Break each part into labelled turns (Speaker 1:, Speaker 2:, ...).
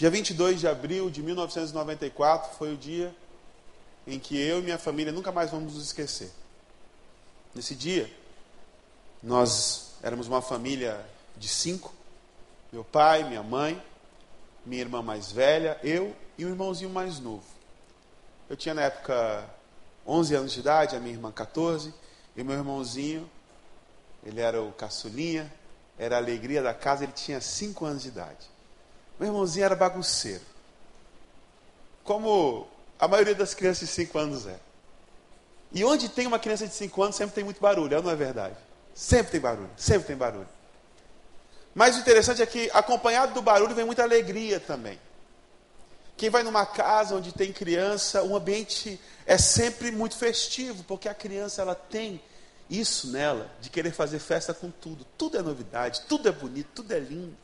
Speaker 1: Dia 22 de abril de 1994 foi o dia em que eu e minha família nunca mais vamos nos esquecer. Nesse dia, nós éramos uma família de cinco: meu pai, minha mãe, minha irmã mais velha, eu e um irmãozinho mais novo. Eu tinha na época 11 anos de idade, a minha irmã 14, e meu irmãozinho, ele era o caçulinha, era a alegria da casa, ele tinha 5 anos de idade. Meu irmãozinho era bagunceiro. Como a maioria das crianças de 5 anos é. E onde tem uma criança de 5 anos, sempre tem muito barulho, não é verdade? Sempre tem barulho, sempre tem barulho. Mas o interessante é que, acompanhado do barulho, vem muita alegria também. Quem vai numa casa onde tem criança, o ambiente é sempre muito festivo, porque a criança ela tem isso nela, de querer fazer festa com tudo. Tudo é novidade, tudo é bonito, tudo é lindo.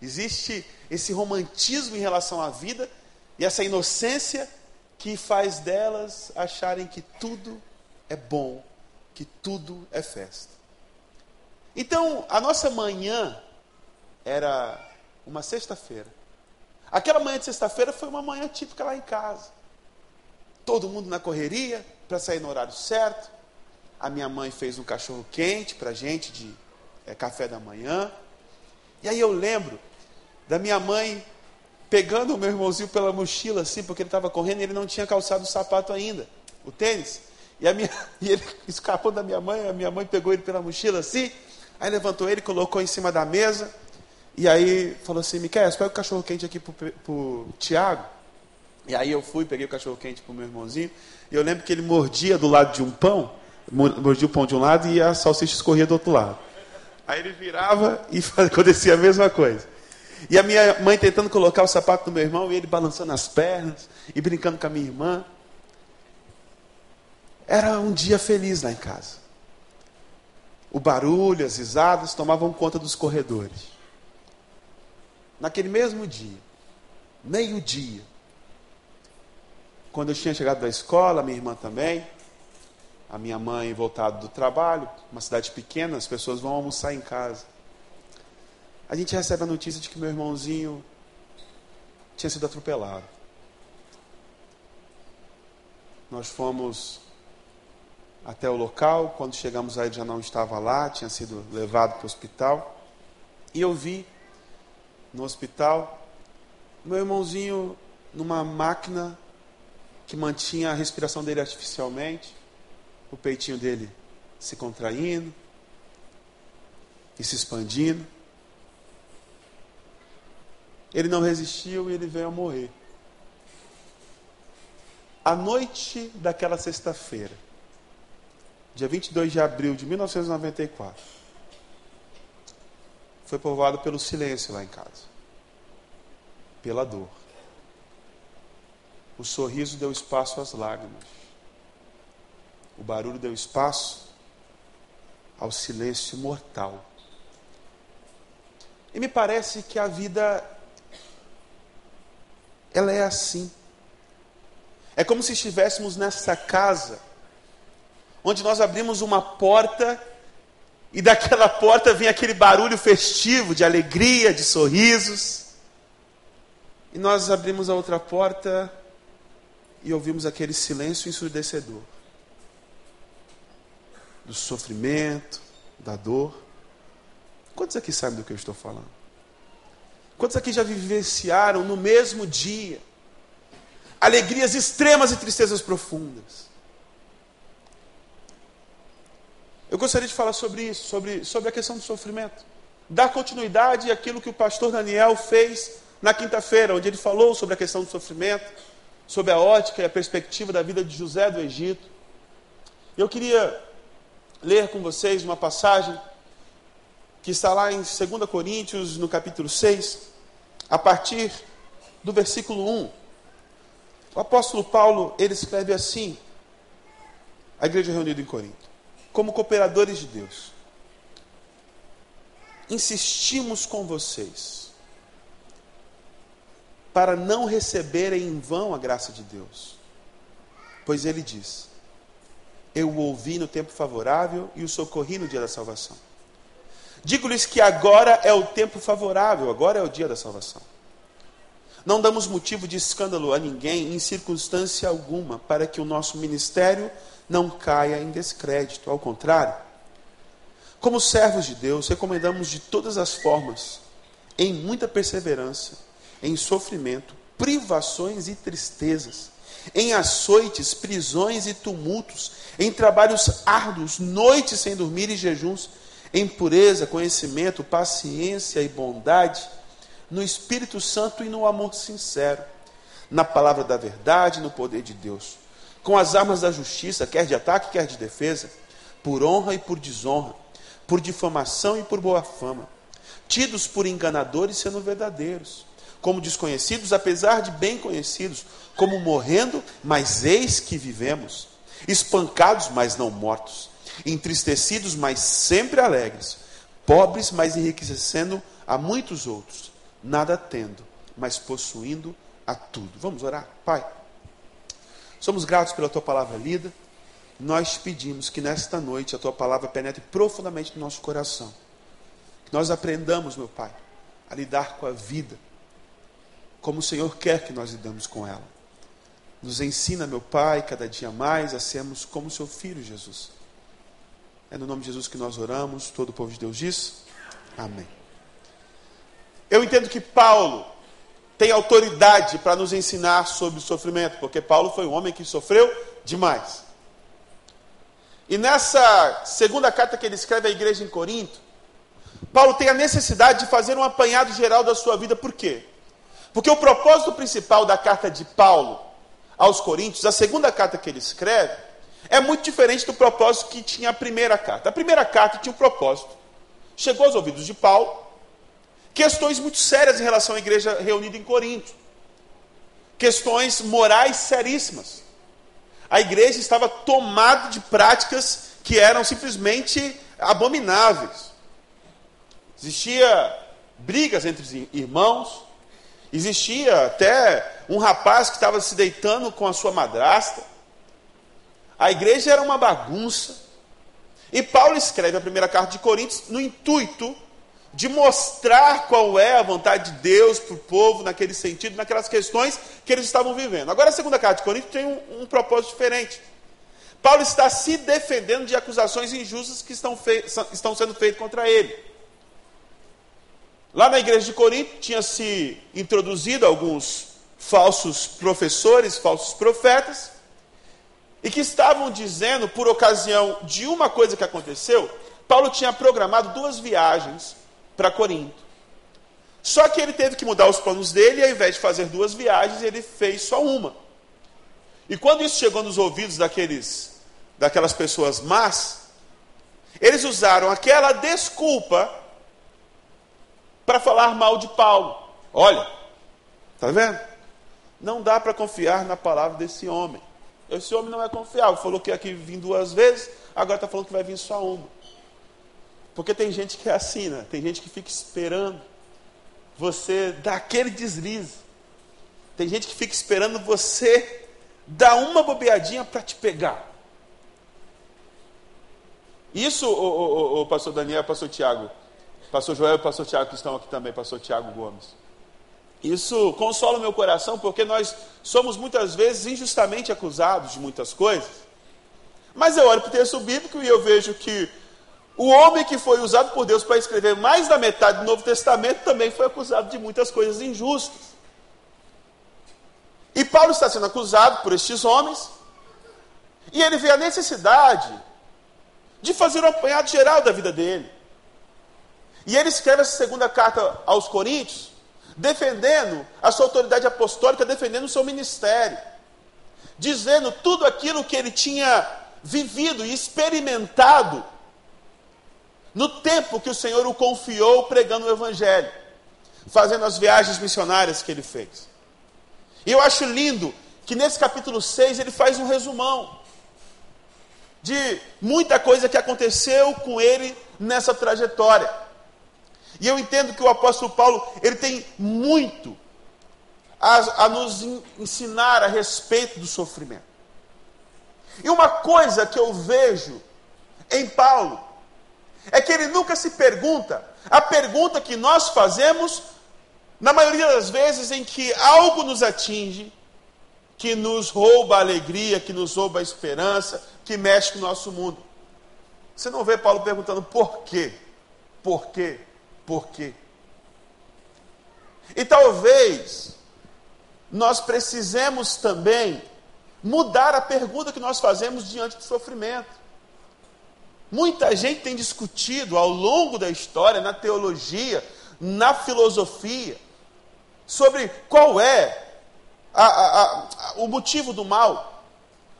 Speaker 1: Existe esse romantismo em relação à vida e essa inocência que faz delas acharem que tudo é bom, que tudo é festa. Então, a nossa manhã era uma sexta-feira. Aquela manhã de sexta-feira foi uma manhã típica lá em casa. Todo mundo na correria para sair no horário certo. A minha mãe fez um cachorro quente para gente de é, café da manhã. E aí eu lembro da minha mãe pegando o meu irmãozinho pela mochila assim, porque ele estava correndo e ele não tinha calçado o sapato ainda, o tênis. E, minha, e ele escapou da minha mãe, a minha mãe pegou ele pela mochila assim, aí levantou ele, colocou em cima da mesa, e aí falou assim, Miquel, pega o cachorro quente aqui pro, pro Tiago. E aí eu fui, peguei o cachorro quente pro meu irmãozinho, e eu lembro que ele mordia do lado de um pão, mordia o pão de um lado e a salsicha escorria do outro lado. Aí ele virava e acontecia a mesma coisa. E a minha mãe tentando colocar o sapato do meu irmão e ele balançando as pernas e brincando com a minha irmã. Era um dia feliz lá em casa. O barulho, as risadas tomavam conta dos corredores naquele mesmo dia, meio-dia, quando eu tinha chegado da escola, minha irmã também, a minha mãe voltado do trabalho, uma cidade pequena, as pessoas vão almoçar em casa. A gente recebe a notícia de que meu irmãozinho tinha sido atropelado. Nós fomos até o local, quando chegamos lá ele já não estava lá, tinha sido levado para o hospital. E eu vi no hospital, meu irmãozinho numa máquina que mantinha a respiração dele artificialmente, o peitinho dele se contraindo e se expandindo. Ele não resistiu e ele veio a morrer. A noite daquela sexta-feira, dia 22 de abril de 1994, foi povoado pelo silêncio lá em casa, pela dor. O sorriso deu espaço às lágrimas. O barulho deu espaço ao silêncio mortal. E me parece que a vida ela é assim. É como se estivéssemos nessa casa onde nós abrimos uma porta e daquela porta vem aquele barulho festivo de alegria, de sorrisos. E nós abrimos a outra porta e ouvimos aquele silêncio ensurdecedor do sofrimento, da dor. Quantos aqui sabem do que eu estou falando? Quantos aqui já vivenciaram no mesmo dia alegrias extremas e tristezas profundas? Eu gostaria de falar sobre isso, sobre, sobre a questão do sofrimento. Dar continuidade àquilo que o pastor Daniel fez na quinta-feira, onde ele falou sobre a questão do sofrimento, sobre a ótica e a perspectiva da vida de José do Egito. Eu queria ler com vocês uma passagem que está lá em 2 Coríntios, no capítulo 6, a partir do versículo 1. O apóstolo Paulo, ele escreve assim, a igreja reunida em Corinto como cooperadores de Deus, insistimos com vocês para não receberem em vão a graça de Deus. Pois ele diz: Eu o ouvi no tempo favorável e o socorri no dia da salvação. Digo-lhes que agora é o tempo favorável, agora é o dia da salvação. Não damos motivo de escândalo a ninguém em circunstância alguma para que o nosso ministério não caia em descrédito. Ao contrário, como servos de Deus, recomendamos de todas as formas, em muita perseverança, em sofrimento, privações e tristezas, em açoites, prisões e tumultos, em trabalhos árduos, noites sem dormir e jejuns, em pureza, conhecimento, paciência e bondade, no Espírito Santo e no amor sincero, na palavra da verdade no poder de Deus, com as armas da justiça, quer de ataque, quer de defesa, por honra e por desonra, por difamação e por boa fama, tidos por enganadores sendo verdadeiros, como desconhecidos, apesar de bem conhecidos, como morrendo, mas eis que vivemos, espancados, mas não mortos, entristecidos, mas sempre alegres, pobres, mas enriquecendo a muitos outros, nada tendo, mas possuindo a tudo. Vamos orar? Pai, somos gratos pela tua palavra lida. Nós te pedimos que nesta noite a tua palavra penetre profundamente no nosso coração. Que nós aprendamos, meu Pai, a lidar com a vida como o Senhor quer que nós lidamos com ela. Nos ensina, meu Pai, cada dia mais a sermos como seu filho Jesus. É no nome de Jesus que nós oramos. Todo o povo de Deus diz: Amém. Eu entendo que Paulo tem autoridade para nos ensinar sobre o sofrimento, porque Paulo foi um homem que sofreu demais. E nessa segunda carta que ele escreve à igreja em Corinto, Paulo tem a necessidade de fazer um apanhado geral da sua vida, por quê? Porque o propósito principal da carta de Paulo aos Coríntios, a segunda carta que ele escreve, é muito diferente do propósito que tinha a primeira carta. A primeira carta tinha um propósito. Chegou aos ouvidos de Paulo questões muito sérias em relação à igreja reunida em Corinto. Questões morais seríssimas. A igreja estava tomada de práticas que eram simplesmente abomináveis. Existia brigas entre irmãos, Existia até um rapaz que estava se deitando com a sua madrasta. A igreja era uma bagunça. E Paulo escreve a primeira carta de Coríntios no intuito de mostrar qual é a vontade de Deus para o povo naquele sentido, naquelas questões que eles estavam vivendo. Agora, a segunda carta de Coríntios tem um, um propósito diferente. Paulo está se defendendo de acusações injustas que estão, estão sendo feitas contra ele. Lá na igreja de Corinto tinha se introduzido alguns falsos professores, falsos profetas, e que estavam dizendo, por ocasião de uma coisa que aconteceu, Paulo tinha programado duas viagens para Corinto. Só que ele teve que mudar os planos dele, e ao invés de fazer duas viagens, ele fez só uma. E quando isso chegou nos ouvidos daqueles, daquelas pessoas más, eles usaram aquela desculpa para falar mal de Paulo. Olha, está vendo? Não dá para confiar na palavra desse homem. Esse homem não é confiável. Falou que ia aqui vir duas vezes, agora está falando que vai vir só uma. Porque tem gente que é assim, né? Tem gente que fica esperando você dar aquele deslize. Tem gente que fica esperando você dar uma bobeadinha para te pegar. Isso, o, o, o, pastor Daniel, pastor Tiago, Pastor Joel e pastor Tiago que estão aqui também, pastor Tiago Gomes. Isso consola o meu coração porque nós somos muitas vezes injustamente acusados de muitas coisas. Mas eu olho para o texto bíblico e eu vejo que o homem que foi usado por Deus para escrever mais da metade do Novo Testamento também foi acusado de muitas coisas injustas. E Paulo está sendo acusado por estes homens, e ele vê a necessidade de fazer um apanhado geral da vida dele. E ele escreve essa segunda carta aos Coríntios, defendendo a sua autoridade apostólica, defendendo o seu ministério, dizendo tudo aquilo que ele tinha vivido e experimentado no tempo que o Senhor o confiou pregando o Evangelho, fazendo as viagens missionárias que ele fez. E eu acho lindo que nesse capítulo 6 ele faz um resumão de muita coisa que aconteceu com ele nessa trajetória. E eu entendo que o apóstolo Paulo ele tem muito a, a nos ensinar a respeito do sofrimento. E uma coisa que eu vejo em Paulo é que ele nunca se pergunta a pergunta que nós fazemos Na maioria das vezes em que algo nos atinge, que nos rouba a alegria, que nos rouba a esperança, que mexe com o nosso mundo. Você não vê Paulo perguntando por quê? Por quê? Por quê? E talvez nós precisemos também mudar a pergunta que nós fazemos diante do sofrimento. Muita gente tem discutido ao longo da história, na teologia, na filosofia, sobre qual é a, a, a, o motivo do mal,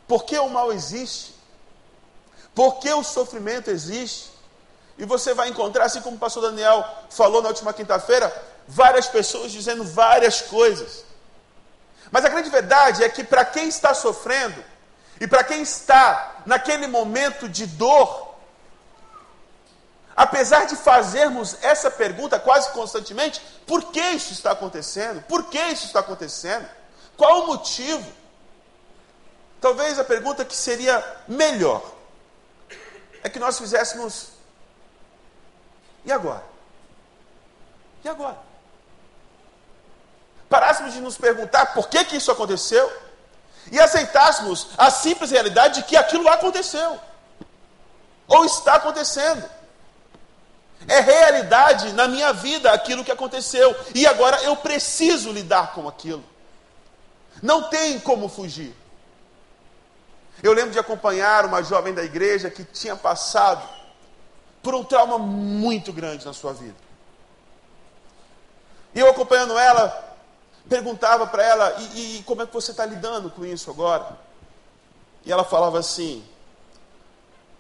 Speaker 1: por que o mal existe, por que o sofrimento existe. E você vai encontrar, assim como o pastor Daniel falou na última quinta-feira, várias pessoas dizendo várias coisas. Mas a grande verdade é que para quem está sofrendo, e para quem está naquele momento de dor, apesar de fazermos essa pergunta quase constantemente, por que isso está acontecendo? Por que isso está acontecendo? Qual o motivo? Talvez a pergunta que seria melhor é que nós fizéssemos: e agora? E agora? parássemos de nos perguntar por que, que isso aconteceu e aceitássemos a simples realidade de que aquilo aconteceu ou está acontecendo. É realidade na minha vida aquilo que aconteceu e agora eu preciso lidar com aquilo. Não tem como fugir. Eu lembro de acompanhar uma jovem da igreja que tinha passado por um trauma muito grande na sua vida. E eu acompanhando ela, perguntava para ela: e, e como é que você está lidando com isso agora? E ela falava assim: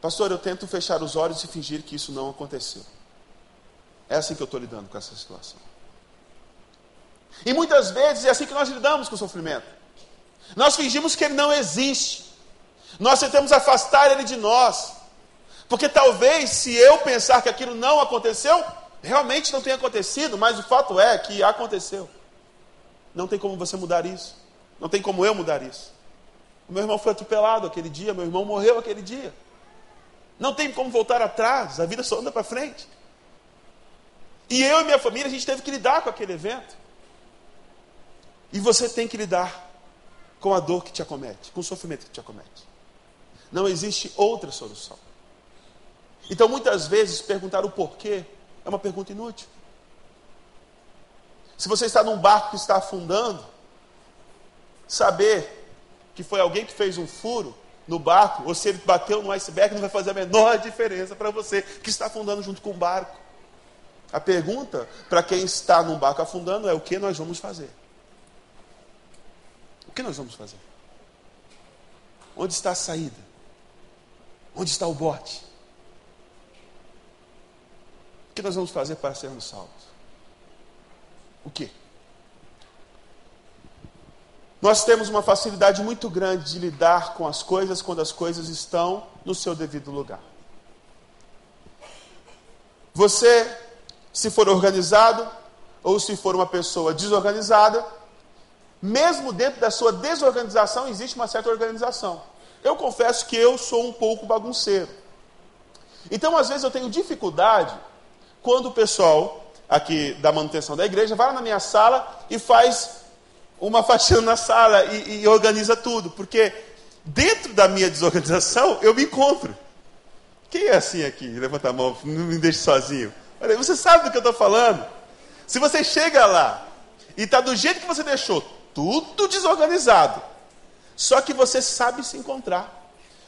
Speaker 1: Pastor, eu tento fechar os olhos e fingir que isso não aconteceu. É assim que eu estou lidando com essa situação. E muitas vezes é assim que nós lidamos com o sofrimento. Nós fingimos que ele não existe. Nós tentamos afastar ele de nós. Porque talvez, se eu pensar que aquilo não aconteceu, realmente não tenha acontecido, mas o fato é que aconteceu. Não tem como você mudar isso. Não tem como eu mudar isso. O meu irmão foi atropelado aquele dia, meu irmão morreu aquele dia. Não tem como voltar atrás, a vida só anda para frente. E eu e minha família, a gente teve que lidar com aquele evento. E você tem que lidar com a dor que te acomete, com o sofrimento que te acomete. Não existe outra solução. Então, muitas vezes, perguntar o porquê é uma pergunta inútil. Se você está num barco que está afundando, saber que foi alguém que fez um furo no barco, ou se ele bateu no iceberg, não vai fazer a menor diferença para você que está afundando junto com o barco. A pergunta para quem está num barco afundando é: o que nós vamos fazer? O que nós vamos fazer? Onde está a saída? Onde está o bote? Que nós vamos fazer para sermos salvos? o quê? Nós temos uma facilidade muito grande de lidar com as coisas quando as coisas estão no seu devido lugar. Você, se for organizado, ou se for uma pessoa desorganizada, mesmo dentro da sua desorganização existe uma certa organização. Eu confesso que eu sou um pouco bagunceiro. Então, às vezes, eu tenho dificuldade quando o pessoal aqui da manutenção da igreja, vai na minha sala e faz uma faxina na sala e, e organiza tudo, porque dentro da minha desorganização eu me encontro. Quem é assim aqui? Levanta a mão, não me deixe sozinho. Olha, você sabe do que eu estou falando? Se você chega lá e está do jeito que você deixou, tudo desorganizado, só que você sabe se encontrar.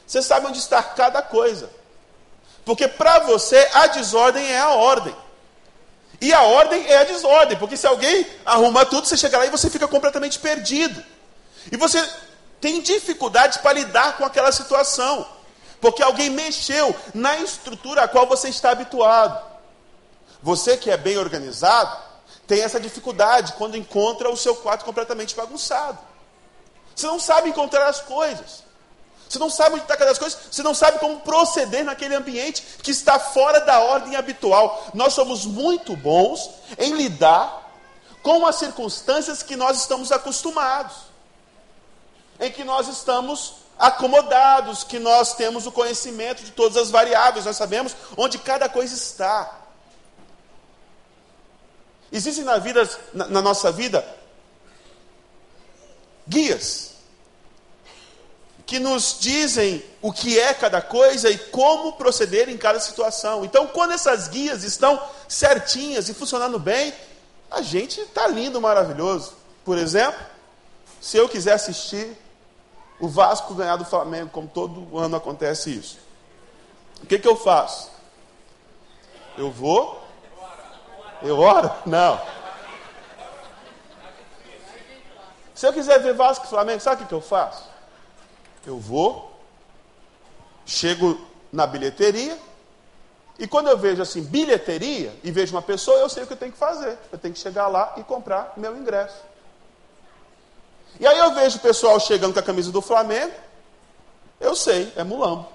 Speaker 1: Você sabe onde está cada coisa. Porque para você a desordem é a ordem. E a ordem é a desordem, porque se alguém arruma tudo, você chega lá e você fica completamente perdido. E você tem dificuldade para lidar com aquela situação, porque alguém mexeu na estrutura a qual você está habituado. Você que é bem organizado, tem essa dificuldade quando encontra o seu quarto completamente bagunçado. Você não sabe encontrar as coisas. Você não sabe onde está cada coisa, você não sabe como proceder naquele ambiente que está fora da ordem habitual. Nós somos muito bons em lidar com as circunstâncias que nós estamos acostumados, em que nós estamos acomodados, que nós temos o conhecimento de todas as variáveis, nós sabemos onde cada coisa está. Existem na, vida, na, na nossa vida guias que nos dizem o que é cada coisa e como proceder em cada situação. Então, quando essas guias estão certinhas e funcionando bem, a gente está lindo, maravilhoso. Por exemplo, se eu quiser assistir o Vasco ganhar do Flamengo, como todo ano acontece isso, o que, que eu faço? Eu vou? Eu oro? Não. Se eu quiser ver Vasco e Flamengo, sabe o que, que eu faço? Eu vou, chego na bilheteria, e quando eu vejo assim, bilheteria, e vejo uma pessoa, eu sei o que eu tenho que fazer. Eu tenho que chegar lá e comprar meu ingresso. E aí eu vejo o pessoal chegando com a camisa do Flamengo, eu sei, é mulambo.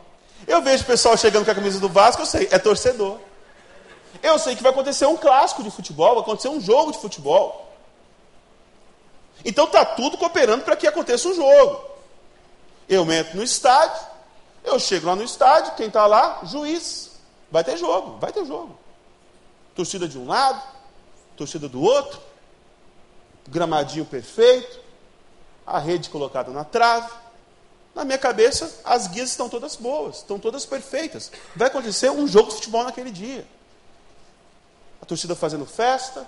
Speaker 1: Eu vejo o pessoal chegando com a camisa do Vasco, eu sei, é torcedor. Eu sei que vai acontecer um clássico de futebol, vai acontecer um jogo de futebol. Então está tudo cooperando para que aconteça um jogo. Eu entro no estádio, eu chego lá no estádio, quem está lá? Juiz. Vai ter jogo, vai ter jogo. Torcida de um lado, torcida do outro, gramadinho perfeito, a rede colocada na trave. Na minha cabeça, as guias estão todas boas, estão todas perfeitas. Vai acontecer um jogo de futebol naquele dia. A torcida fazendo festa,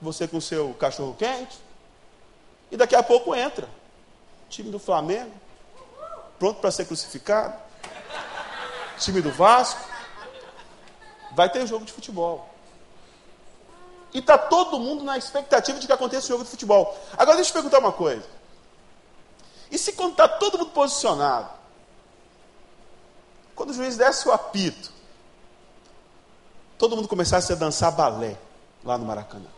Speaker 1: você com seu cachorro quente, e daqui a pouco entra. Time do Flamengo, pronto para ser crucificado. Time do Vasco. Vai ter jogo de futebol. E está todo mundo na expectativa de que aconteça o jogo de futebol. Agora deixa eu perguntar uma coisa. E se quando está todo mundo posicionado, quando o juiz desse o apito, todo mundo começasse a dançar balé lá no Maracanã?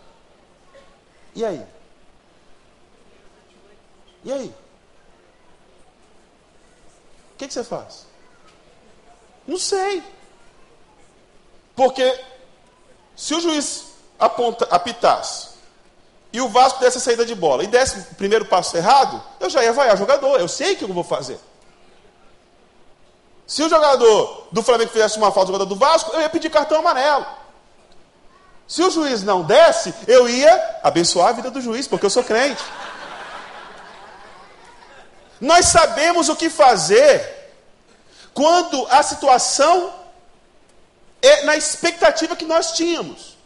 Speaker 1: E aí? E aí? O que, que você faz? Não sei. Porque se o juiz aponta, apitasse e o Vasco desse a saída de bola e desse o primeiro passo errado, eu já ia vaiar jogador. Eu sei o que eu vou fazer. Se o jogador do Flamengo fizesse uma falta, o jogador do Vasco, eu ia pedir cartão amarelo. Se o juiz não desse, eu ia abençoar a vida do juiz, porque eu sou crente. Nós sabemos o que fazer quando a situação é na expectativa que nós tínhamos.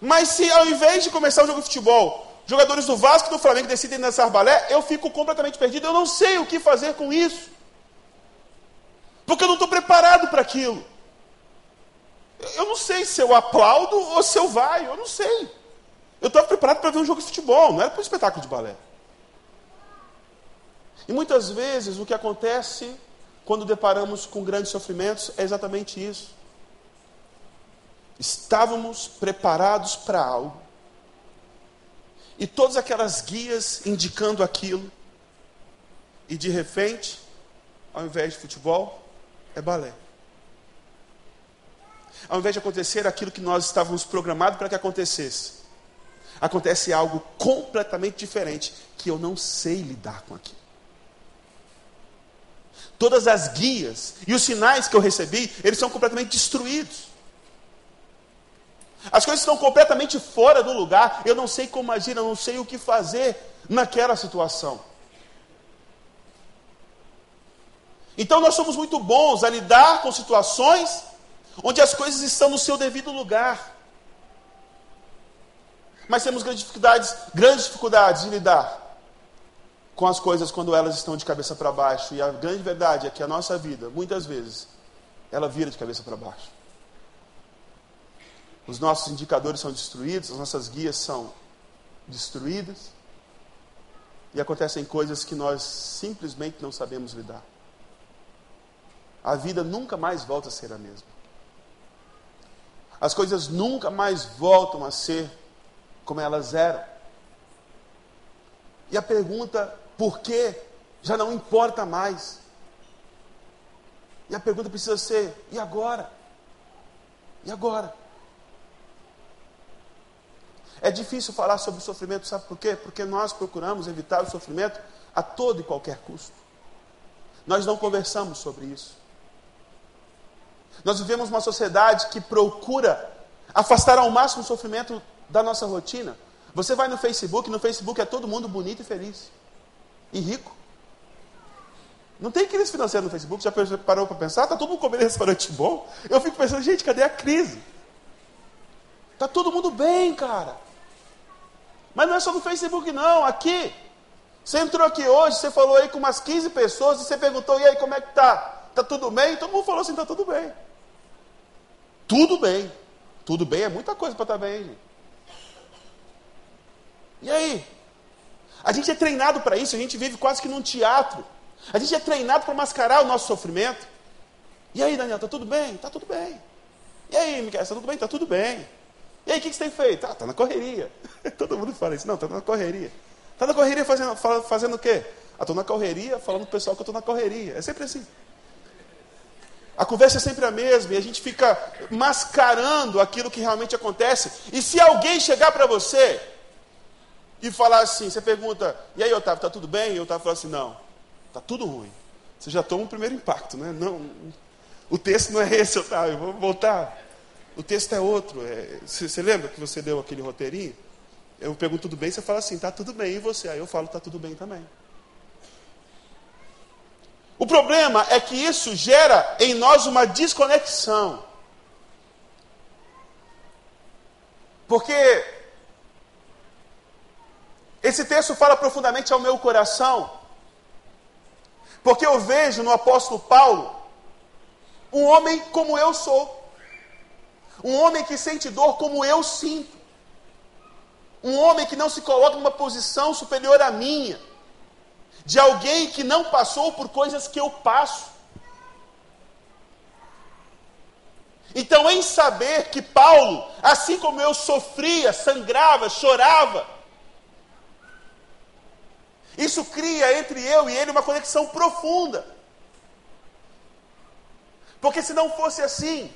Speaker 1: Mas se ao invés de começar o jogo de futebol, jogadores do Vasco e do Flamengo decidem dançar balé, eu fico completamente perdido. Eu não sei o que fazer com isso. Porque eu não estou preparado para aquilo. Eu não sei se eu aplaudo ou se eu vai, eu não sei. Eu estava preparado para ver um jogo de futebol, não era para um espetáculo de balé. E muitas vezes o que acontece quando deparamos com grandes sofrimentos é exatamente isso. Estávamos preparados para algo. E todas aquelas guias indicando aquilo. E de repente, ao invés de futebol, é balé. Ao invés de acontecer aquilo que nós estávamos programados para que acontecesse, acontece algo completamente diferente que eu não sei lidar com aquilo todas as guias e os sinais que eu recebi, eles são completamente destruídos. As coisas estão completamente fora do lugar, eu não sei como agir, eu não sei o que fazer naquela situação. Então nós somos muito bons a lidar com situações onde as coisas estão no seu devido lugar. Mas temos grandes dificuldades, grandes dificuldades de lidar com as coisas quando elas estão de cabeça para baixo. E a grande verdade é que a nossa vida, muitas vezes, ela vira de cabeça para baixo. Os nossos indicadores são destruídos, as nossas guias são destruídas. E acontecem coisas que nós simplesmente não sabemos lidar. A vida nunca mais volta a ser a mesma. As coisas nunca mais voltam a ser como elas eram. E a pergunta porque já não importa mais. E a pergunta precisa ser: e agora? E agora? É difícil falar sobre o sofrimento, sabe por quê? Porque nós procuramos evitar o sofrimento a todo e qualquer custo. Nós não conversamos sobre isso. Nós vivemos uma sociedade que procura afastar ao máximo o sofrimento da nossa rotina. Você vai no Facebook, no Facebook é todo mundo bonito e feliz. E rico. Não tem crise financeira no Facebook, já parou para pensar? Está todo mundo comendo restaurante bom? Eu fico pensando, gente, cadê a crise? Está todo mundo bem, cara. Mas não é só no Facebook, não. Aqui. Você entrou aqui hoje, você falou aí com umas 15 pessoas e você perguntou, e aí, como é que tá? Tá tudo bem? Todo mundo falou assim, tá tudo bem. Tudo bem. Tudo bem é muita coisa para estar tá bem, gente. E aí? A gente é treinado para isso, a gente vive quase que num teatro. A gente é treinado para mascarar o nosso sofrimento. E aí, Daniel, tá tudo bem? Tá tudo bem. E aí, Miquel, tá tudo bem? Tá tudo bem. E aí, o que, que você tem feito? Ah, tá na correria. Todo mundo fala isso. Não, tá na correria. Tá na correria fazendo, fazendo o quê? Ah, tô na correria, falando pro pessoal que eu tô na correria. É sempre assim. A conversa é sempre a mesma e a gente fica mascarando aquilo que realmente acontece. E se alguém chegar para você e falar assim, você pergunta, e aí, Otávio, tá tudo bem? E o Otávio fala assim, não, tá tudo ruim. Você já toma um primeiro impacto, né? Não, o texto não é esse, Otávio, vamos voltar. O texto é outro. É, você, lembra que você deu aquele roteirinho? Eu pergunto tudo bem, você fala assim, tá tudo bem, e você? Aí eu falo, tá tudo bem também. O problema é que isso gera em nós uma desconexão. Porque esse texto fala profundamente ao meu coração. Porque eu vejo no apóstolo Paulo um homem como eu sou. Um homem que sente dor como eu sinto. Um homem que não se coloca numa posição superior à minha de alguém que não passou por coisas que eu passo. Então, em saber que Paulo, assim como eu sofria, sangrava, chorava, isso cria entre eu e ele uma conexão profunda. Porque se não fosse assim,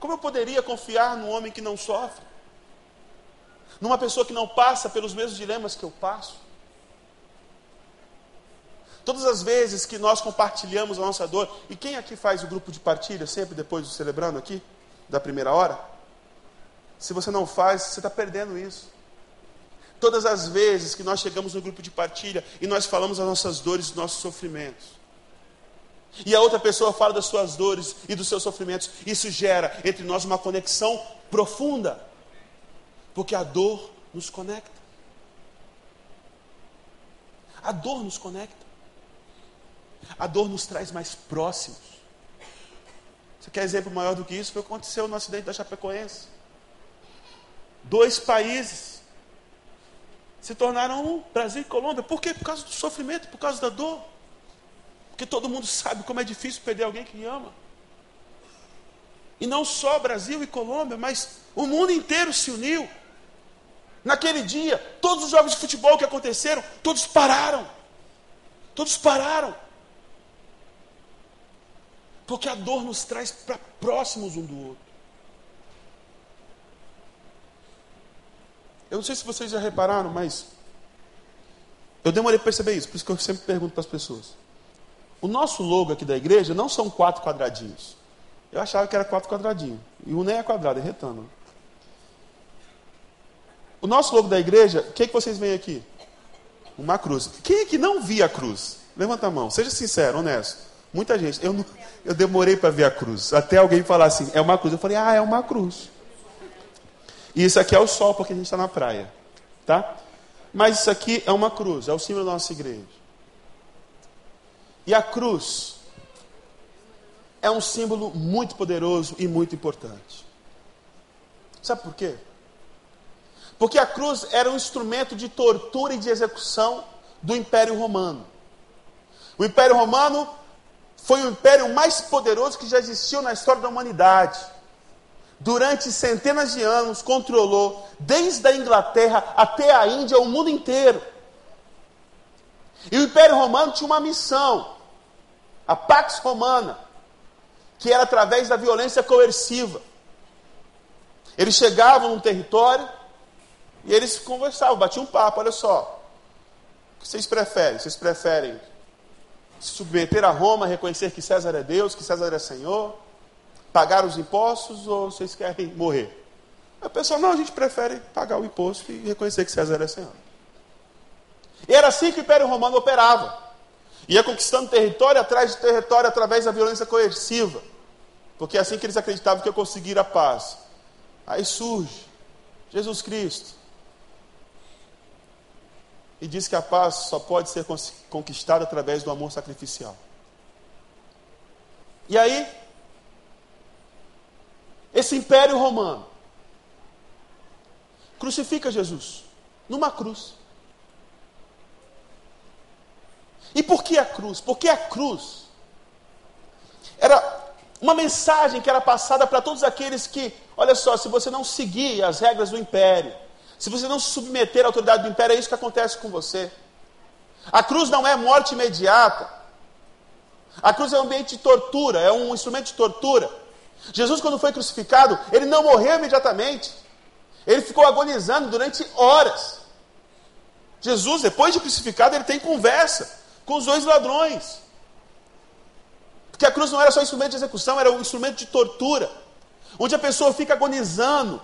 Speaker 1: como eu poderia confiar num homem que não sofre? Numa pessoa que não passa pelos mesmos dilemas que eu passo? Todas as vezes que nós compartilhamos a nossa dor, e quem aqui faz o grupo de partilha sempre depois do celebrando aqui, da primeira hora? Se você não faz, você está perdendo isso. Todas as vezes que nós chegamos no grupo de partilha e nós falamos as nossas dores, os nossos sofrimentos, e a outra pessoa fala das suas dores e dos seus sofrimentos, isso gera entre nós uma conexão profunda, porque a dor nos conecta. A dor nos conecta. A dor nos traz mais próximos. Você quer exemplo maior do que isso? Foi o que aconteceu no acidente da Chapecoense. Dois países se tornaram um, Brasil e Colômbia. Por quê? Por causa do sofrimento, por causa da dor. Porque todo mundo sabe como é difícil perder alguém que ama. E não só Brasil e Colômbia, mas o mundo inteiro se uniu. Naquele dia, todos os jogos de futebol que aconteceram, todos pararam. Todos pararam. Porque a dor nos traz para próximos um do outro. Eu não sei se vocês já repararam, mas eu demorei para perceber isso, por isso que eu sempre pergunto para as pessoas. O nosso logo aqui da igreja não são quatro quadradinhos. Eu achava que era quatro quadradinhos. E um nem é quadrado, é retângulo. O nosso logo da igreja, o que, é que vocês veem aqui? Uma cruz. Quem é que não via a cruz? Levanta a mão, seja sincero, honesto. Muita gente. Eu, eu demorei para ver a cruz. Até alguém falar assim, é uma cruz. Eu falei, ah, é uma cruz. E isso aqui é o sol, porque a gente está na praia. Tá? Mas isso aqui é uma cruz, é o símbolo da nossa igreja. E a cruz é um símbolo muito poderoso e muito importante. Sabe por quê? Porque a cruz era um instrumento de tortura e de execução do Império Romano. O Império Romano foi o império mais poderoso que já existiu na história da humanidade. Durante centenas de anos, controlou, desde a Inglaterra até a Índia, o mundo inteiro. E o Império Romano tinha uma missão, a Pax Romana, que era através da violência coerciva. Eles chegavam num território e eles conversavam, batiam um papo, olha só. O que vocês preferem? Vocês preferem se submeter a Roma, reconhecer que César é Deus, que César é Senhor, pagar os impostos ou vocês querem morrer? A pessoa, não, a gente prefere pagar o imposto e reconhecer que César é senhor. E era assim que o Império Romano operava. Ia conquistando território atrás de território através da violência coerciva. Porque é assim que eles acreditavam que ia conseguir a paz. Aí surge Jesus Cristo. E diz que a paz só pode ser conquistada através do amor sacrificial. E aí, esse império romano crucifica Jesus numa cruz. E por que a cruz? Porque a cruz era uma mensagem que era passada para todos aqueles que, olha só, se você não seguir as regras do império, se você não se submeter à autoridade do império, é isso que acontece com você. A cruz não é morte imediata. A cruz é um ambiente de tortura, é um instrumento de tortura. Jesus, quando foi crucificado, ele não morreu imediatamente. Ele ficou agonizando durante horas. Jesus, depois de crucificado, ele tem conversa com os dois ladrões. Porque a cruz não era só instrumento de execução, era um instrumento de tortura, onde a pessoa fica agonizando,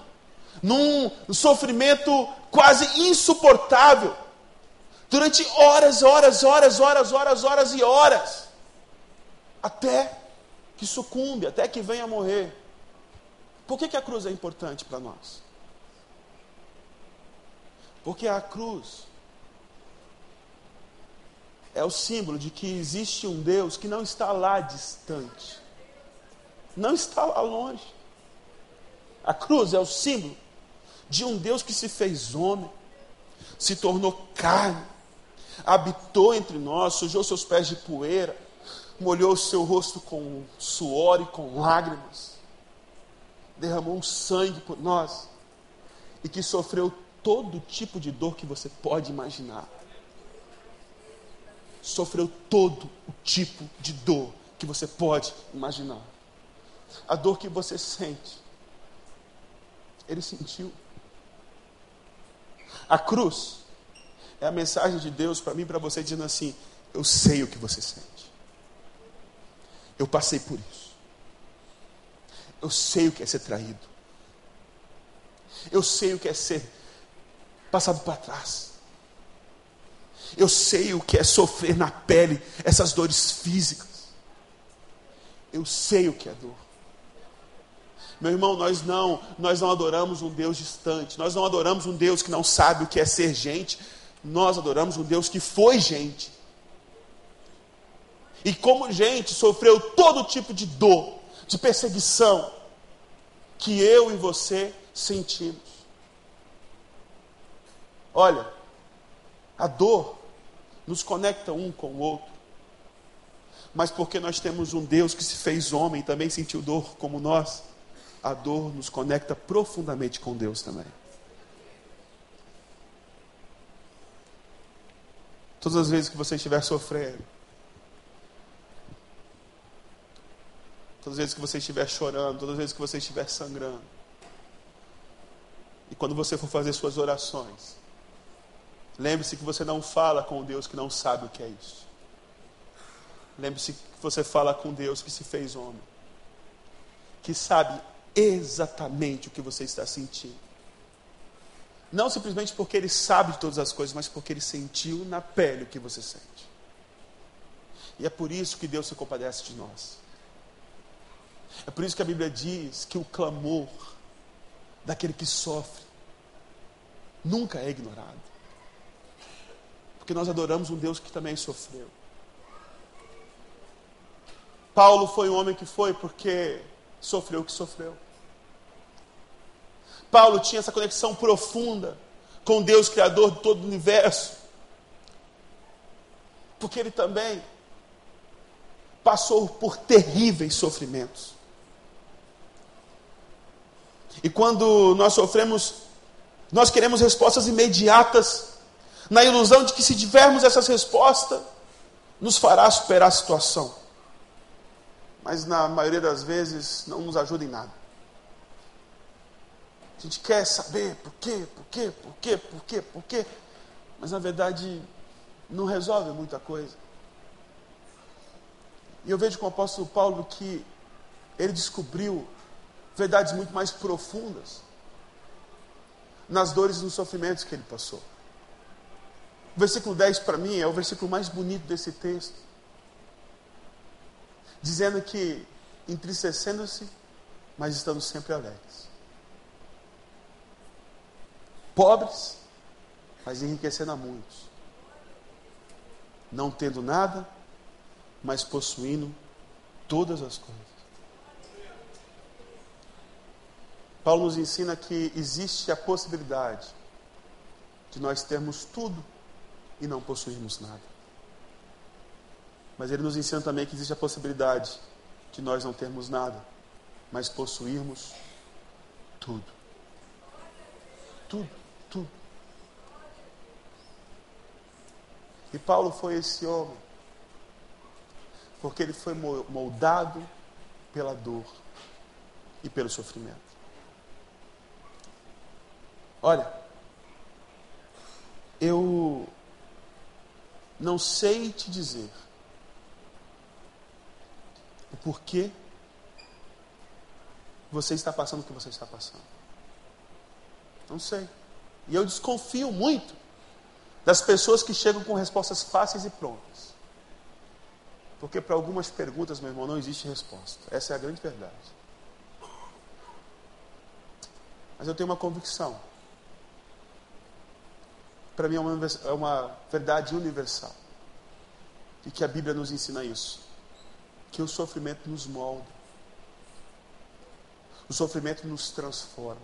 Speaker 1: num sofrimento quase insuportável, durante horas, horas, horas, horas, horas, horas e horas, até que sucumbe, até que venha a morrer. Por que, que a cruz é importante para nós? Porque a cruz é o símbolo de que existe um Deus que não está lá distante, não está lá longe. A cruz é o símbolo de um Deus que se fez homem, se tornou carne, habitou entre nós, sujou seus pés de poeira, molhou o seu rosto com suor e com lágrimas, derramou um sangue por nós e que sofreu todo tipo de dor que você pode imaginar sofreu todo o tipo de dor que você pode imaginar. A dor que você sente, ele sentiu. A cruz é a mensagem de Deus para mim e para você dizendo assim: Eu sei o que você sente. Eu passei por isso. Eu sei o que é ser traído. Eu sei o que é ser passado para trás. Eu sei o que é sofrer na pele essas dores físicas. Eu sei o que é dor. Meu irmão, nós não, nós não adoramos um Deus distante. Nós não adoramos um Deus que não sabe o que é ser gente. Nós adoramos um Deus que foi gente. E como gente sofreu todo tipo de dor, de perseguição que eu e você sentimos. Olha, a dor nos conecta um com o outro. Mas porque nós temos um Deus que se fez homem também sentiu dor como nós, a dor nos conecta profundamente com Deus também. Todas as vezes que você estiver sofrendo, todas as vezes que você estiver chorando, todas as vezes que você estiver sangrando, e quando você for fazer suas orações, Lembre-se que você não fala com Deus que não sabe o que é isso. Lembre-se que você fala com Deus que se fez homem, que sabe exatamente o que você está sentindo. Não simplesmente porque ele sabe de todas as coisas, mas porque ele sentiu na pele o que você sente. E é por isso que Deus se compadece de nós. É por isso que a Bíblia diz que o clamor daquele que sofre nunca é ignorado. Porque nós adoramos um Deus que também sofreu. Paulo foi o homem que foi porque sofreu o que sofreu. Paulo tinha essa conexão profunda com Deus, Criador de todo o universo. Porque ele também passou por terríveis sofrimentos. E quando nós sofremos, nós queremos respostas imediatas na ilusão de que se tivermos essas respostas, nos fará superar a situação. Mas na maioria das vezes não nos ajuda em nada. A gente quer saber por quê, por quê, por quê, por quê, por quê, mas na verdade não resolve muita coisa. E eu vejo com o apóstolo Paulo que ele descobriu verdades muito mais profundas nas dores e nos sofrimentos que ele passou. O versículo 10 para mim é o versículo mais bonito desse texto. Dizendo que entristecendo-se, mas estando sempre alegres. Pobres, mas enriquecendo a muitos. Não tendo nada, mas possuindo todas as coisas. Paulo nos ensina que existe a possibilidade de nós termos tudo e não possuirmos nada. Mas ele nos ensina também que existe a possibilidade de nós não termos nada, mas possuirmos tudo. Tudo, tudo. E Paulo foi esse homem, porque ele foi moldado pela dor e pelo sofrimento. Olha, eu não sei te dizer o porquê você está passando o que você está passando. Não sei. E eu desconfio muito das pessoas que chegam com respostas fáceis e prontas. Porque para algumas perguntas, meu irmão, não existe resposta. Essa é a grande verdade. Mas eu tenho uma convicção. Para mim é uma, é uma verdade universal. E que a Bíblia nos ensina isso. Que o sofrimento nos molda. O sofrimento nos transforma.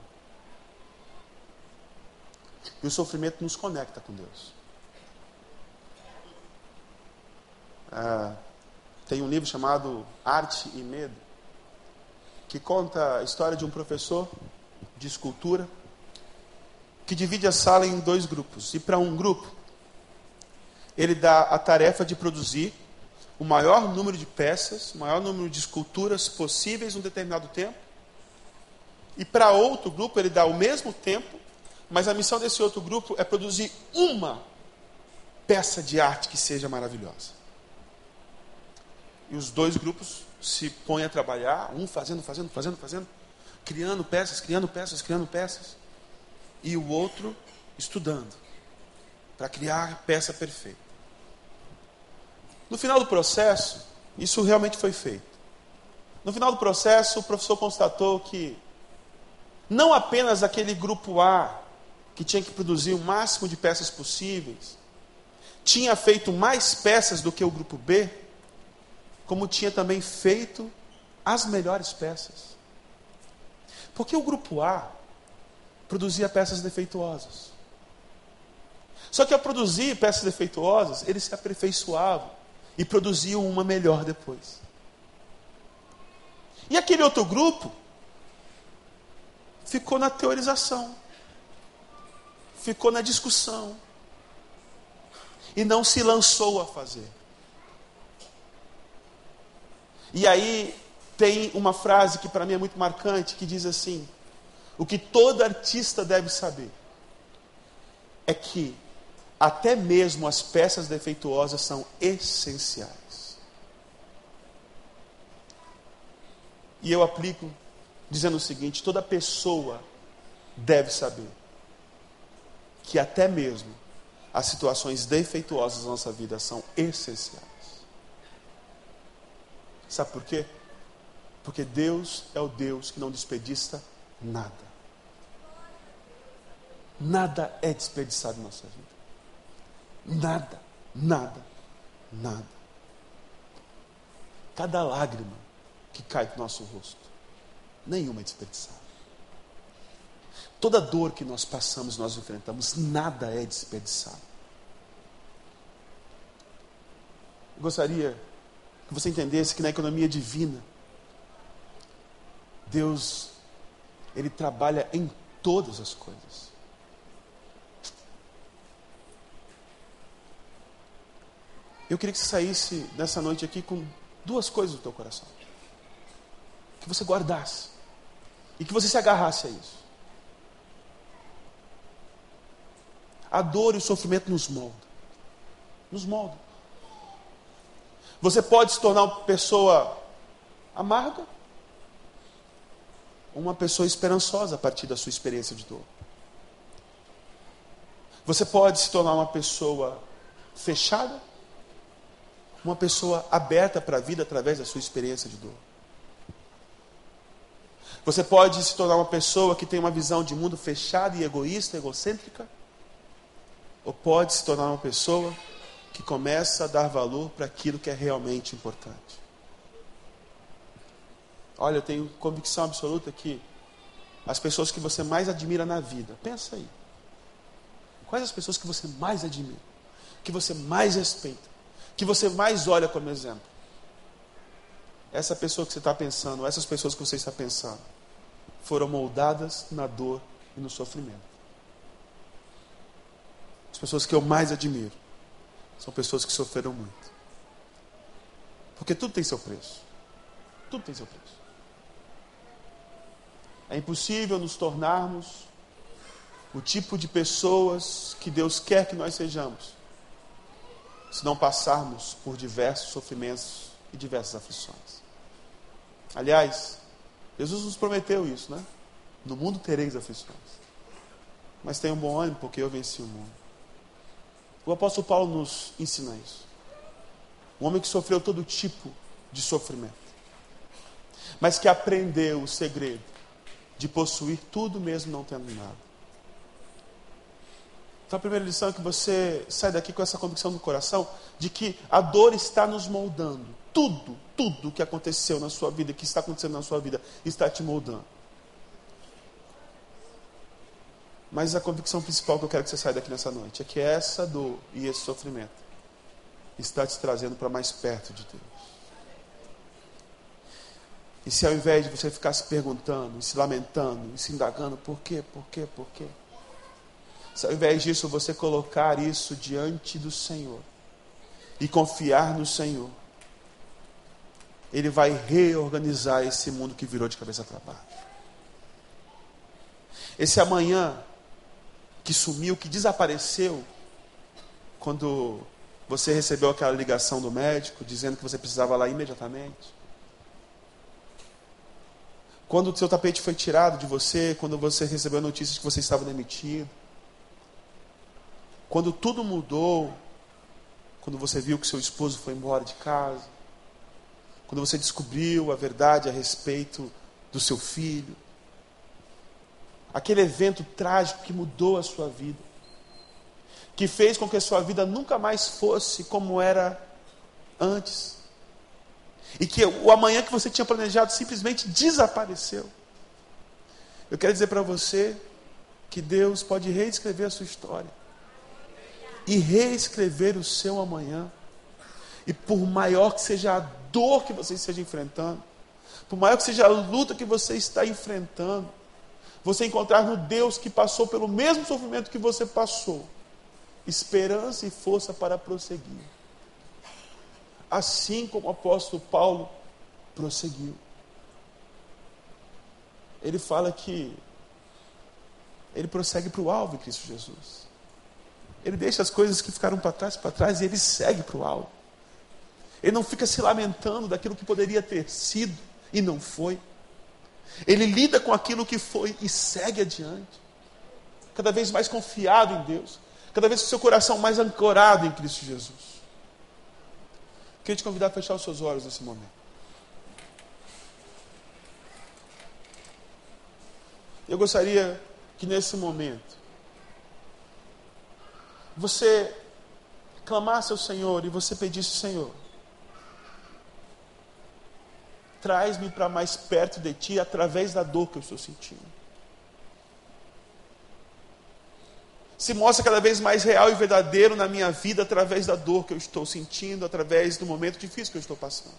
Speaker 1: E o sofrimento nos conecta com Deus. Ah, tem um livro chamado Arte e Medo, que conta a história de um professor de escultura que divide a sala em dois grupos. E para um grupo, ele dá a tarefa de produzir o maior número de peças, o maior número de esculturas possíveis em um determinado tempo. E para outro grupo, ele dá o mesmo tempo, mas a missão desse outro grupo é produzir uma peça de arte que seja maravilhosa. E os dois grupos se põem a trabalhar, um fazendo, fazendo, fazendo, fazendo, criando peças, criando peças, criando peças e o outro estudando para criar a peça perfeita. No final do processo, isso realmente foi feito. No final do processo, o professor constatou que não apenas aquele grupo A, que tinha que produzir o máximo de peças possíveis, tinha feito mais peças do que o grupo B, como tinha também feito as melhores peças. Porque o grupo A produzia peças defeituosas. Só que ao produzir peças defeituosas, eles se aperfeiçoavam e produziam uma melhor depois. E aquele outro grupo ficou na teorização, ficou na discussão e não se lançou a fazer. E aí tem uma frase que para mim é muito marcante que diz assim: o que todo artista deve saber é que até mesmo as peças defeituosas são essenciais. E eu aplico dizendo o seguinte: toda pessoa deve saber que até mesmo as situações defeituosas da nossa vida são essenciais. Sabe por quê? Porque Deus é o Deus que não desperdiça nada. Nada é desperdiçado na nossa vida. Nada, nada, nada. Cada lágrima que cai do nosso rosto, nenhuma é desperdiçada. Toda dor que nós passamos, nós enfrentamos, nada é desperdiçado. Eu gostaria que você entendesse que na economia divina, Deus, Ele trabalha em todas as coisas. Eu queria que você saísse nessa noite aqui com duas coisas no teu coração. Que você guardasse. E que você se agarrasse a isso. A dor e o sofrimento nos moldam. Nos moldam. Você pode se tornar uma pessoa amarga uma pessoa esperançosa a partir da sua experiência de dor. Você pode se tornar uma pessoa fechada, uma pessoa aberta para a vida através da sua experiência de dor. Você pode se tornar uma pessoa que tem uma visão de mundo fechada e egoísta, egocêntrica, ou pode se tornar uma pessoa que começa a dar valor para aquilo que é realmente importante. Olha, eu tenho convicção absoluta que as pessoas que você mais admira na vida, pensa aí. Quais as pessoas que você mais admira? Que você mais respeita? Que você mais olha como exemplo? Essa pessoa que você está pensando, essas pessoas que você está pensando, foram moldadas na dor e no sofrimento. As pessoas que eu mais admiro são pessoas que sofreram muito. Porque tudo tem seu preço. Tudo tem seu preço. É impossível nos tornarmos o tipo de pessoas que Deus quer que nós sejamos, se não passarmos por diversos sofrimentos e diversas aflições. Aliás, Jesus nos prometeu isso, né? No mundo tereis aflições. Mas tenha um bom ânimo, porque eu venci o mundo. O apóstolo Paulo nos ensina isso. Um homem que sofreu todo tipo de sofrimento, mas que aprendeu o segredo de possuir tudo mesmo não tendo nada. Então a primeira lição é que você sai daqui com essa convicção no coração de que a dor está nos moldando. Tudo, tudo que aconteceu na sua vida, que está acontecendo na sua vida, está te moldando. Mas a convicção principal que eu quero que você saia daqui nessa noite é que essa dor e esse sofrimento está te trazendo para mais perto de Deus. E se ao invés de você ficar se perguntando, se lamentando, se indagando, por quê, por quê, por quê? Se ao invés disso você colocar isso diante do Senhor e confiar no Senhor, Ele vai reorganizar esse mundo que virou de cabeça para baixo. Esse amanhã que sumiu, que desapareceu, quando você recebeu aquela ligação do médico dizendo que você precisava lá imediatamente. Quando o seu tapete foi tirado de você, quando você recebeu notícias que você estava demitido. Quando tudo mudou, quando você viu que seu esposo foi embora de casa, quando você descobriu a verdade a respeito do seu filho, aquele evento trágico que mudou a sua vida, que fez com que a sua vida nunca mais fosse como era antes, e que o amanhã que você tinha planejado simplesmente desapareceu. Eu quero dizer para você que Deus pode reescrever a sua história e reescrever o seu amanhã. E por maior que seja a dor que você esteja enfrentando, por maior que seja a luta que você está enfrentando, você encontrar no Deus que passou pelo mesmo sofrimento que você passou, esperança e força para prosseguir. Assim como o apóstolo Paulo prosseguiu. Ele fala que ele prossegue para o alvo em Cristo Jesus. Ele deixa as coisas que ficaram para trás para trás e ele segue para o alto. Ele não fica se lamentando daquilo que poderia ter sido e não foi. Ele lida com aquilo que foi e segue adiante. Cada vez mais confiado em Deus. Cada vez com seu coração mais ancorado em Cristo Jesus. Queria te convidar a fechar os seus olhos nesse momento. Eu gostaria que nesse momento você clamasse ao Senhor e você pedisse, Senhor, traz-me para mais perto de Ti através da dor que eu estou sentindo. Se mostra cada vez mais real e verdadeiro na minha vida através da dor que eu estou sentindo, através do momento difícil que eu estou passando.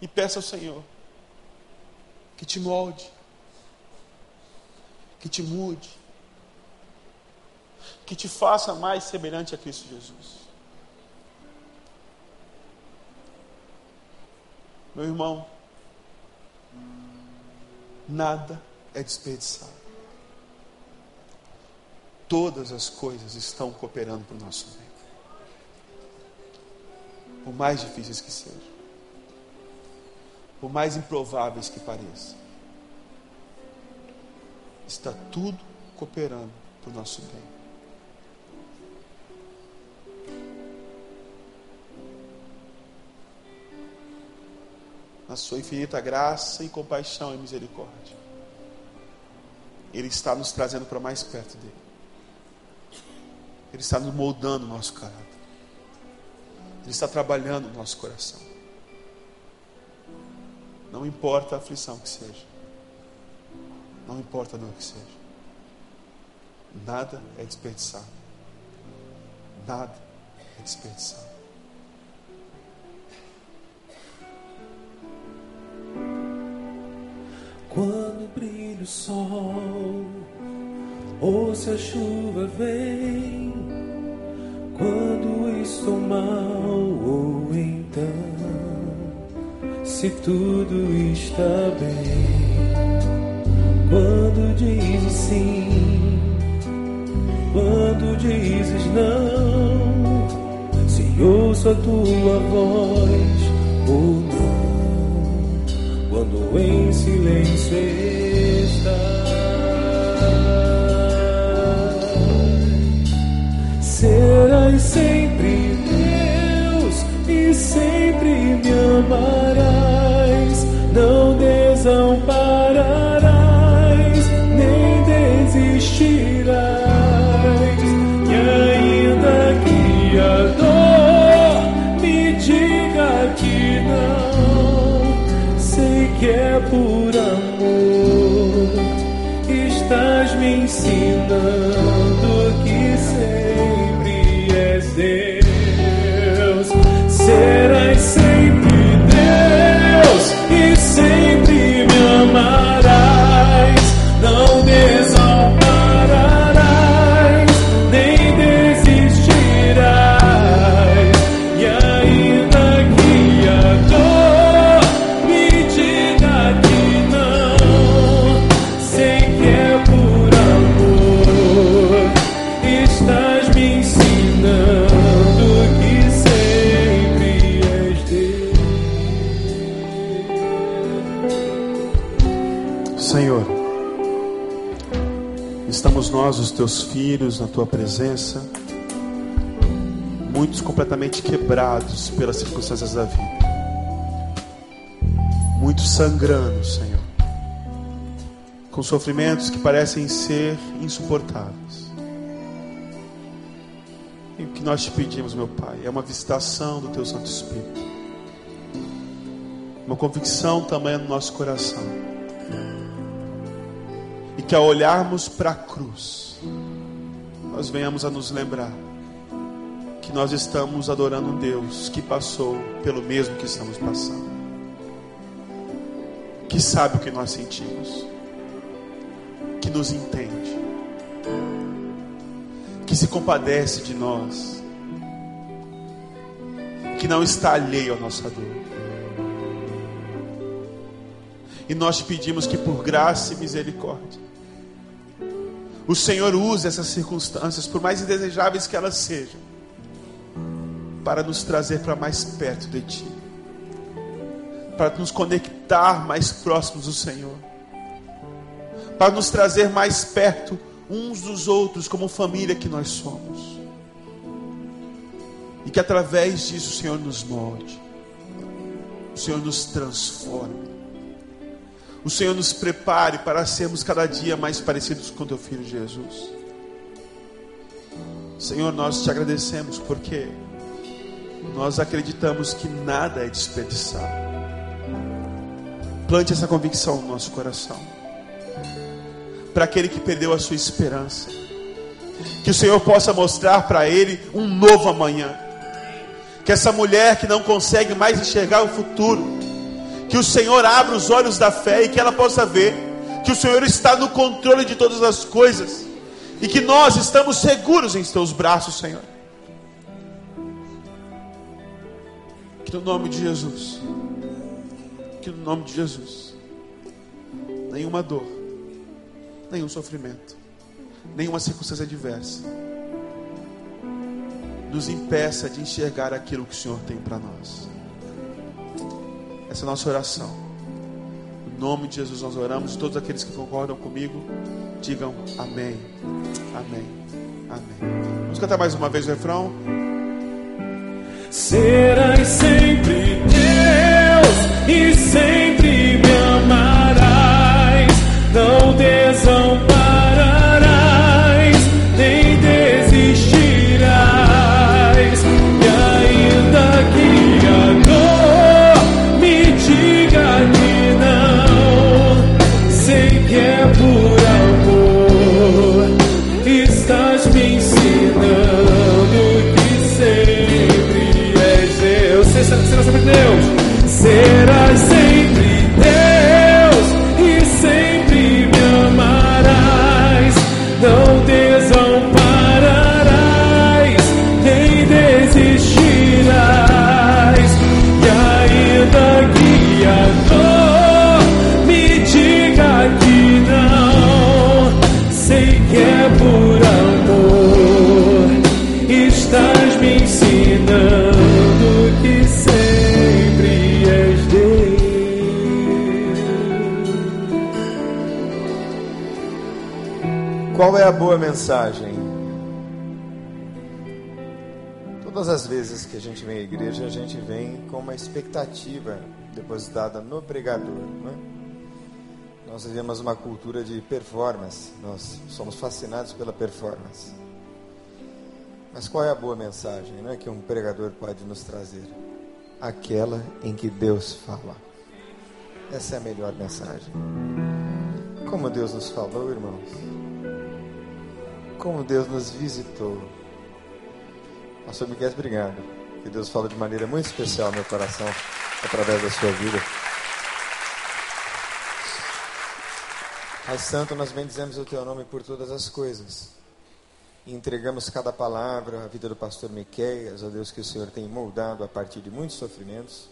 Speaker 1: E peça ao Senhor que te molde, que te mude, que te faça mais semelhante a Cristo Jesus. Meu irmão, nada é desperdiçado. Todas as coisas estão cooperando para o nosso bem. Por mais difíceis que sejam, por mais improváveis que pareçam, está tudo cooperando para o nosso bem. Na sua infinita graça e compaixão e misericórdia. Ele está nos trazendo para mais perto dele. Ele está nos moldando o nosso caráter. Ele está trabalhando no nosso coração. Não importa a aflição que seja. Não importa a dor que seja. Nada é desperdiçado. Nada é desperdiçado.
Speaker 2: Quando brilha o sol, ou se a chuva vem, quando estou mal, ou então, se tudo está bem, quando dizes sim, quando dizes não, se ouço a tua voz ou não quando em silêncio está. Serás sempre Deus e sempre me amarás, não desampararás, que é por amor, estás me ensinando
Speaker 1: teus filhos, na tua presença, muitos completamente quebrados pelas circunstâncias da vida, muitos sangrando, Senhor, com sofrimentos que parecem ser insuportáveis. E o que nós te pedimos, meu Pai, é uma visitação do teu Santo Espírito, uma convicção também no nosso coração. E que ao olharmos para a cruz, nós venhamos a nos lembrar que nós estamos adorando um Deus que passou pelo mesmo que estamos passando, que sabe o que nós sentimos, que nos entende, que se compadece de nós, que não está alheio à nossa dor. E nós pedimos que por graça e misericórdia, o Senhor use essas circunstâncias, por mais indesejáveis que elas sejam, para nos trazer para mais perto de Ti, para nos conectar mais próximos do Senhor, para nos trazer mais perto uns dos outros, como família que nós somos, e que através disso o Senhor nos molde, o Senhor nos transforme o Senhor nos prepare para sermos cada dia mais parecidos com teu filho Jesus. Senhor, nós te agradecemos porque nós acreditamos que nada é desperdiçado. Plante essa convicção no nosso coração. Para aquele que perdeu a sua esperança, que o Senhor possa mostrar para ele um novo amanhã. Que essa mulher que não consegue mais enxergar o futuro, que o Senhor abra os olhos da fé e que ela possa ver que o Senhor está no controle de todas as coisas e que nós estamos seguros em teus braços, Senhor. Que no nome de Jesus, que no nome de Jesus, nenhuma dor, nenhum sofrimento, nenhuma circunstância adversa nos impeça de enxergar aquilo que o Senhor tem para nós. Essa é a nossa oração. Em nome de Jesus nós oramos. Todos aqueles que concordam comigo, digam amém. Amém. Amém. Vamos cantar mais uma vez o refrão?
Speaker 2: Serás sempre Deus e sempre
Speaker 3: boa mensagem. Todas as vezes que a gente vem à igreja, a gente vem com uma expectativa depositada no pregador. Né? Nós vivemos uma cultura de performance, nós somos fascinados pela performance. Mas qual é a boa mensagem né, que um pregador pode nos trazer? Aquela em que Deus fala. Essa é a melhor mensagem. Como Deus nos falou, irmãos como Deus nos visitou. Pastor Miguel, obrigado. Que Deus fala de maneira muito especial no meu coração através da sua vida. Pai Santo, nós bendizemos o Teu nome por todas as coisas. E entregamos cada palavra, a vida do pastor Miqueias, ó Deus, que o Senhor tem moldado a partir de muitos sofrimentos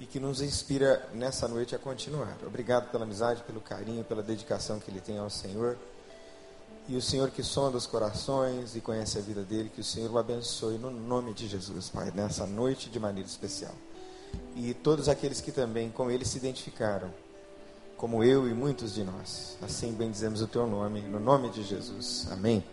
Speaker 3: e que nos inspira nessa noite a continuar. Obrigado pela amizade, pelo carinho, pela dedicação que ele tem ao Senhor. E o Senhor que sonda os corações e conhece a vida dele, que o Senhor o abençoe no nome de Jesus, Pai, nessa noite de maneira especial. E todos aqueles que também com ele se identificaram, como eu e muitos de nós. Assim bendizemos o teu nome, no nome de Jesus. Amém.